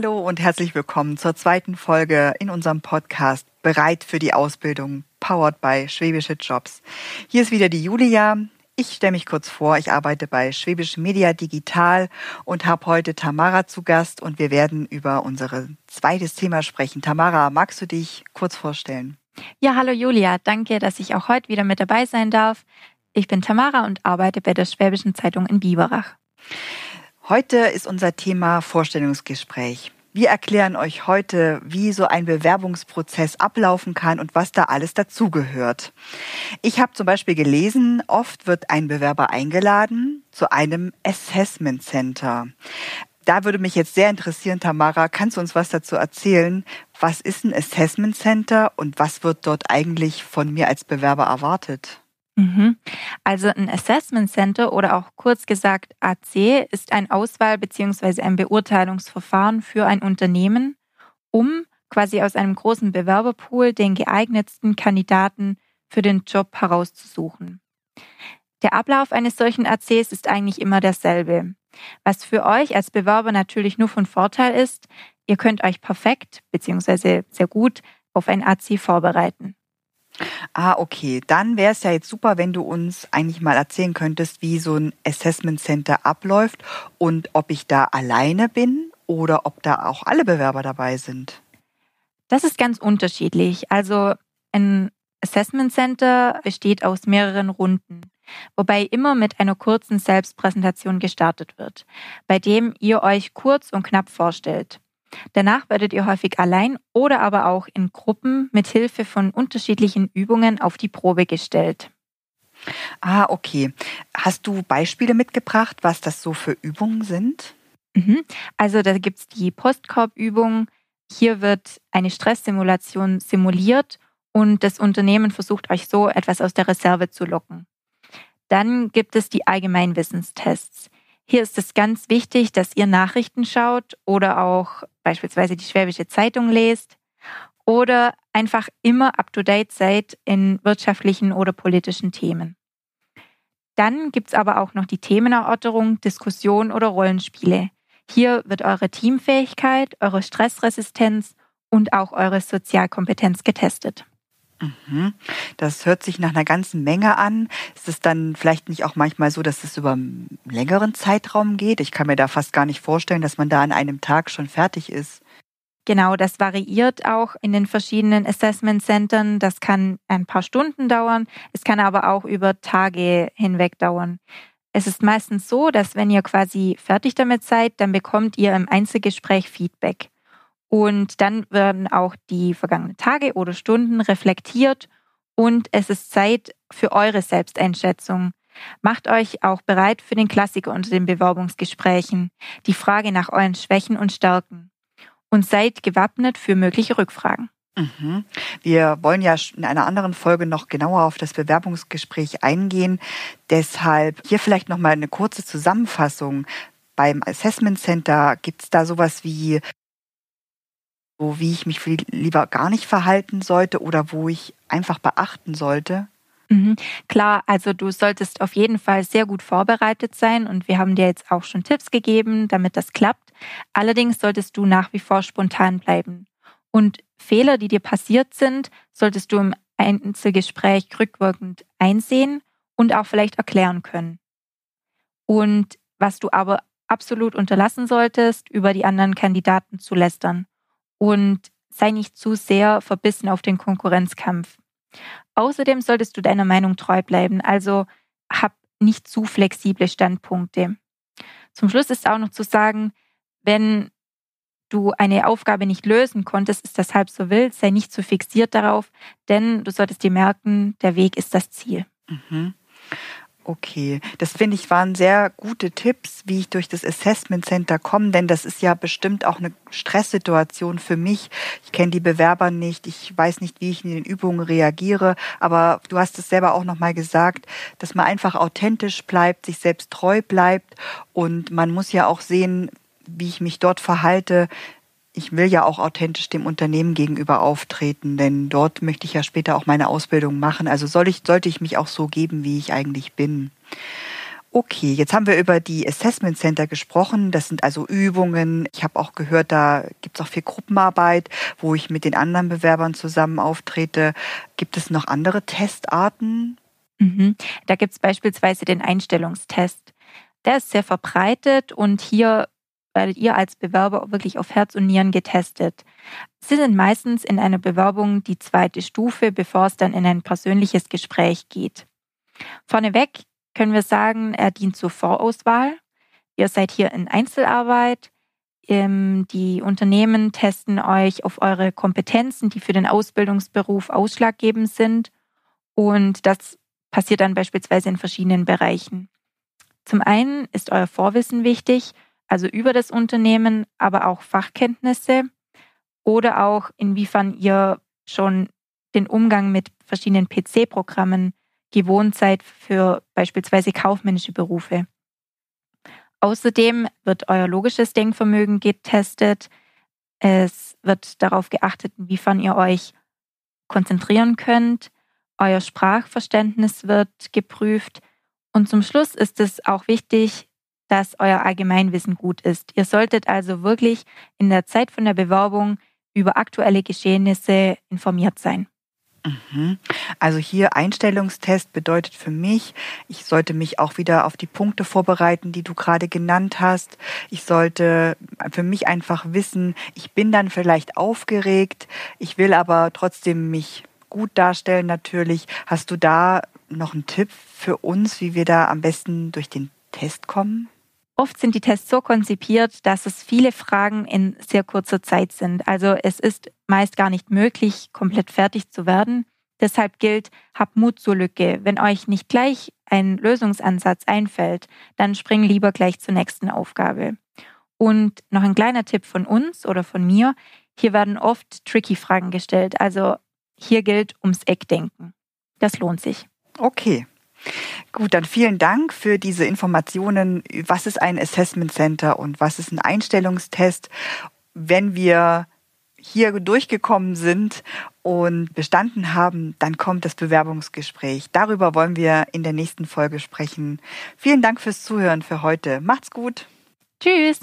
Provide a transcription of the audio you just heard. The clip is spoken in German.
Hallo und herzlich willkommen zur zweiten Folge in unserem Podcast Bereit für die Ausbildung, powered by Schwäbische Jobs. Hier ist wieder die Julia. Ich stelle mich kurz vor, ich arbeite bei Schwäbisch Media Digital und habe heute Tamara zu Gast und wir werden über unser zweites Thema sprechen. Tamara, magst du dich kurz vorstellen? Ja, hallo Julia, danke, dass ich auch heute wieder mit dabei sein darf. Ich bin Tamara und arbeite bei der Schwäbischen Zeitung in Biberach. Heute ist unser Thema Vorstellungsgespräch. Wir erklären euch heute, wie so ein Bewerbungsprozess ablaufen kann und was da alles dazugehört. Ich habe zum Beispiel gelesen, oft wird ein Bewerber eingeladen zu einem Assessment Center. Da würde mich jetzt sehr interessieren, Tamara, kannst du uns was dazu erzählen? Was ist ein Assessment Center und was wird dort eigentlich von mir als Bewerber erwartet? Mhm. Also ein Assessment Center oder auch kurz gesagt AC ist ein Auswahl- bzw. ein Beurteilungsverfahren für ein Unternehmen, um quasi aus einem großen Bewerberpool den geeignetsten Kandidaten für den Job herauszusuchen. Der Ablauf eines solchen ACs ist eigentlich immer derselbe. Was für euch als Bewerber natürlich nur von Vorteil ist, ihr könnt euch perfekt bzw. sehr gut auf ein AC vorbereiten. Ah, okay. Dann wäre es ja jetzt super, wenn du uns eigentlich mal erzählen könntest, wie so ein Assessment Center abläuft und ob ich da alleine bin oder ob da auch alle Bewerber dabei sind. Das ist ganz unterschiedlich. Also ein Assessment Center besteht aus mehreren Runden, wobei immer mit einer kurzen Selbstpräsentation gestartet wird, bei dem ihr euch kurz und knapp vorstellt. Danach werdet ihr häufig allein oder aber auch in Gruppen mit Hilfe von unterschiedlichen Übungen auf die Probe gestellt. Ah, okay. Hast du Beispiele mitgebracht, was das so für Übungen sind? Mhm. Also da gibt es die Postkorbübung. Hier wird eine Stresssimulation simuliert und das Unternehmen versucht euch so etwas aus der Reserve zu locken. Dann gibt es die Allgemeinwissenstests. Hier ist es ganz wichtig, dass ihr Nachrichten schaut oder auch beispielsweise die Schwäbische Zeitung lest oder einfach immer up-to-date seid in wirtschaftlichen oder politischen Themen. Dann gibt es aber auch noch die Themenerörterung, Diskussion oder Rollenspiele. Hier wird eure Teamfähigkeit, eure Stressresistenz und auch eure Sozialkompetenz getestet. Mhm. Das hört sich nach einer ganzen Menge an. Ist es dann vielleicht nicht auch manchmal so, dass es über einen längeren Zeitraum geht? Ich kann mir da fast gar nicht vorstellen, dass man da an einem Tag schon fertig ist. Genau, das variiert auch in den verschiedenen Assessment Centern. Das kann ein paar Stunden dauern. Es kann aber auch über Tage hinweg dauern. Es ist meistens so, dass wenn ihr quasi fertig damit seid, dann bekommt ihr im Einzelgespräch Feedback. Und dann werden auch die vergangenen Tage oder Stunden reflektiert und es ist Zeit für eure Selbsteinschätzung. Macht euch auch bereit für den Klassiker unter den Bewerbungsgesprächen, die Frage nach euren Schwächen und Stärken. Und seid gewappnet für mögliche Rückfragen. Mhm. Wir wollen ja in einer anderen Folge noch genauer auf das Bewerbungsgespräch eingehen. Deshalb hier vielleicht noch mal eine kurze Zusammenfassung. Beim Assessment Center gibt es da sowas wie so wie ich mich lieber gar nicht verhalten sollte oder wo ich einfach beachten sollte? Mhm. Klar, also du solltest auf jeden Fall sehr gut vorbereitet sein und wir haben dir jetzt auch schon Tipps gegeben, damit das klappt. Allerdings solltest du nach wie vor spontan bleiben. Und Fehler, die dir passiert sind, solltest du im Einzelgespräch rückwirkend einsehen und auch vielleicht erklären können. Und was du aber absolut unterlassen solltest, über die anderen Kandidaten zu lästern und sei nicht zu sehr verbissen auf den Konkurrenzkampf. Außerdem solltest du deiner Meinung treu bleiben, also hab nicht zu flexible Standpunkte. Zum Schluss ist auch noch zu sagen, wenn du eine Aufgabe nicht lösen konntest, ist das halb so wild, sei nicht zu fixiert darauf, denn du solltest dir merken, der Weg ist das Ziel. Mhm. Okay, das finde ich waren sehr gute Tipps, wie ich durch das Assessment Center komme, denn das ist ja bestimmt auch eine Stresssituation für mich. Ich kenne die Bewerber nicht, ich weiß nicht, wie ich in den Übungen reagiere, aber du hast es selber auch noch mal gesagt, dass man einfach authentisch bleibt, sich selbst treu bleibt und man muss ja auch sehen, wie ich mich dort verhalte, ich will ja auch authentisch dem Unternehmen gegenüber auftreten, denn dort möchte ich ja später auch meine Ausbildung machen. Also soll ich, sollte ich mich auch so geben, wie ich eigentlich bin. Okay, jetzt haben wir über die Assessment Center gesprochen. Das sind also Übungen. Ich habe auch gehört, da gibt es auch viel Gruppenarbeit, wo ich mit den anderen Bewerbern zusammen auftrete. Gibt es noch andere Testarten? Mhm. Da gibt es beispielsweise den Einstellungstest. Der ist sehr verbreitet und hier werdet ihr als Bewerber wirklich auf Herz und Nieren getestet. Sie sind meistens in einer Bewerbung die zweite Stufe, bevor es dann in ein persönliches Gespräch geht. Vorneweg können wir sagen, er dient zur Vorauswahl. Ihr seid hier in Einzelarbeit. Ähm, die Unternehmen testen euch auf eure Kompetenzen, die für den Ausbildungsberuf ausschlaggebend sind. Und das passiert dann beispielsweise in verschiedenen Bereichen. Zum einen ist euer Vorwissen wichtig, also über das Unternehmen, aber auch Fachkenntnisse oder auch inwiefern ihr schon den Umgang mit verschiedenen PC-Programmen gewohnt seid für beispielsweise kaufmännische Berufe. Außerdem wird euer logisches Denkvermögen getestet. Es wird darauf geachtet, inwiefern ihr euch konzentrieren könnt. Euer Sprachverständnis wird geprüft. Und zum Schluss ist es auch wichtig, dass euer Allgemeinwissen gut ist. Ihr solltet also wirklich in der Zeit von der Bewerbung über aktuelle Geschehnisse informiert sein. Mhm. Also hier Einstellungstest bedeutet für mich, ich sollte mich auch wieder auf die Punkte vorbereiten, die du gerade genannt hast. Ich sollte für mich einfach wissen, ich bin dann vielleicht aufgeregt, ich will aber trotzdem mich gut darstellen natürlich. Hast du da noch einen Tipp für uns, wie wir da am besten durch den Test kommen? Oft sind die Tests so konzipiert, dass es viele Fragen in sehr kurzer Zeit sind. Also es ist meist gar nicht möglich, komplett fertig zu werden. Deshalb gilt, habt Mut zur Lücke. Wenn euch nicht gleich ein Lösungsansatz einfällt, dann spring lieber gleich zur nächsten Aufgabe. Und noch ein kleiner Tipp von uns oder von mir. Hier werden oft tricky Fragen gestellt. Also hier gilt ums Eck denken. Das lohnt sich. Okay, Gut, dann vielen Dank für diese Informationen. Was ist ein Assessment Center und was ist ein Einstellungstest? Wenn wir hier durchgekommen sind und bestanden haben, dann kommt das Bewerbungsgespräch. Darüber wollen wir in der nächsten Folge sprechen. Vielen Dank fürs Zuhören für heute. Macht's gut. Tschüss.